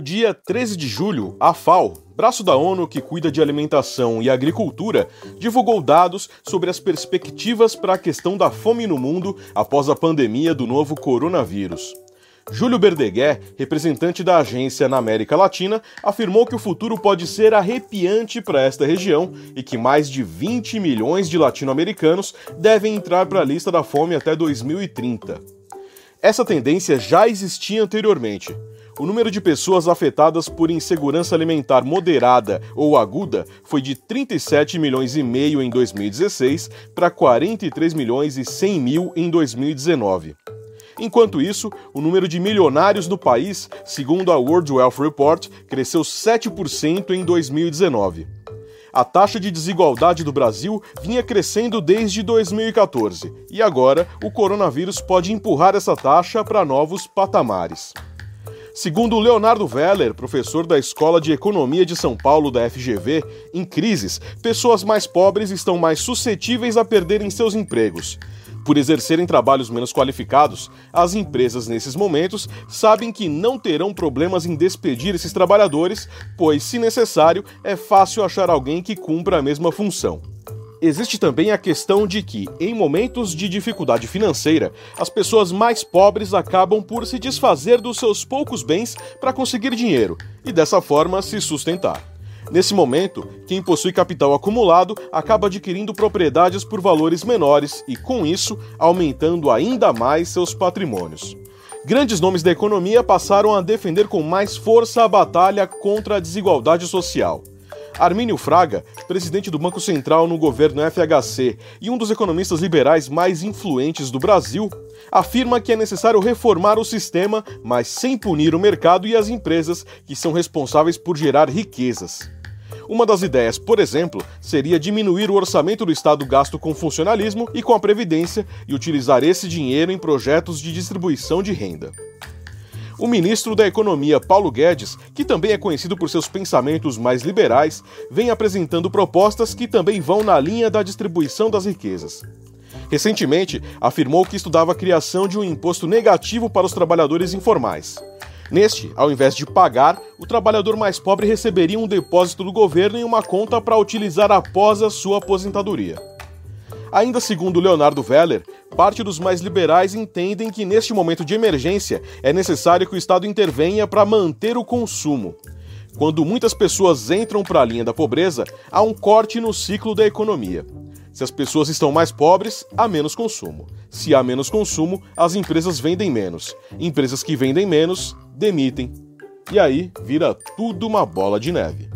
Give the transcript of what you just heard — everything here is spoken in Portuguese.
dia 13 de julho, a FAO, braço da ONU que cuida de alimentação e agricultura, divulgou dados sobre as perspectivas para a questão da fome no mundo após a pandemia do novo coronavírus. Júlio Berdeguer, representante da agência na América Latina, afirmou que o futuro pode ser arrepiante para esta região e que mais de 20 milhões de latino-americanos devem entrar para a lista da fome até 2030. Essa tendência já existia anteriormente. O número de pessoas afetadas por insegurança alimentar moderada ou aguda foi de 37 milhões e meio em 2016 para 43 milhões e 100 mil em 2019. Enquanto isso, o número de milionários no país, segundo a World Wealth Report, cresceu 7% em 2019. A taxa de desigualdade do Brasil vinha crescendo desde 2014 e agora o coronavírus pode empurrar essa taxa para novos patamares. Segundo Leonardo Veller, professor da Escola de Economia de São Paulo da FGV, em crises, pessoas mais pobres estão mais suscetíveis a perderem seus empregos. Por exercerem trabalhos menos qualificados, as empresas nesses momentos sabem que não terão problemas em despedir esses trabalhadores, pois, se necessário, é fácil achar alguém que cumpra a mesma função. Existe também a questão de que, em momentos de dificuldade financeira, as pessoas mais pobres acabam por se desfazer dos seus poucos bens para conseguir dinheiro e, dessa forma, se sustentar. Nesse momento, quem possui capital acumulado acaba adquirindo propriedades por valores menores e, com isso, aumentando ainda mais seus patrimônios. Grandes nomes da economia passaram a defender com mais força a batalha contra a desigualdade social. Armínio Fraga, presidente do Banco Central no governo FHC e um dos economistas liberais mais influentes do Brasil, afirma que é necessário reformar o sistema, mas sem punir o mercado e as empresas que são responsáveis por gerar riquezas. Uma das ideias, por exemplo, seria diminuir o orçamento do Estado gasto com funcionalismo e com a Previdência e utilizar esse dinheiro em projetos de distribuição de renda. O ministro da Economia, Paulo Guedes, que também é conhecido por seus pensamentos mais liberais, vem apresentando propostas que também vão na linha da distribuição das riquezas. Recentemente, afirmou que estudava a criação de um imposto negativo para os trabalhadores informais. Neste, ao invés de pagar, o trabalhador mais pobre receberia um depósito do governo em uma conta para utilizar após a sua aposentadoria. Ainda segundo Leonardo Veller, parte dos mais liberais entendem que neste momento de emergência é necessário que o Estado intervenha para manter o consumo. Quando muitas pessoas entram para a linha da pobreza, há um corte no ciclo da economia. Se as pessoas estão mais pobres, há menos consumo. Se há menos consumo, as empresas vendem menos. Empresas que vendem menos, demitem. E aí vira tudo uma bola de neve.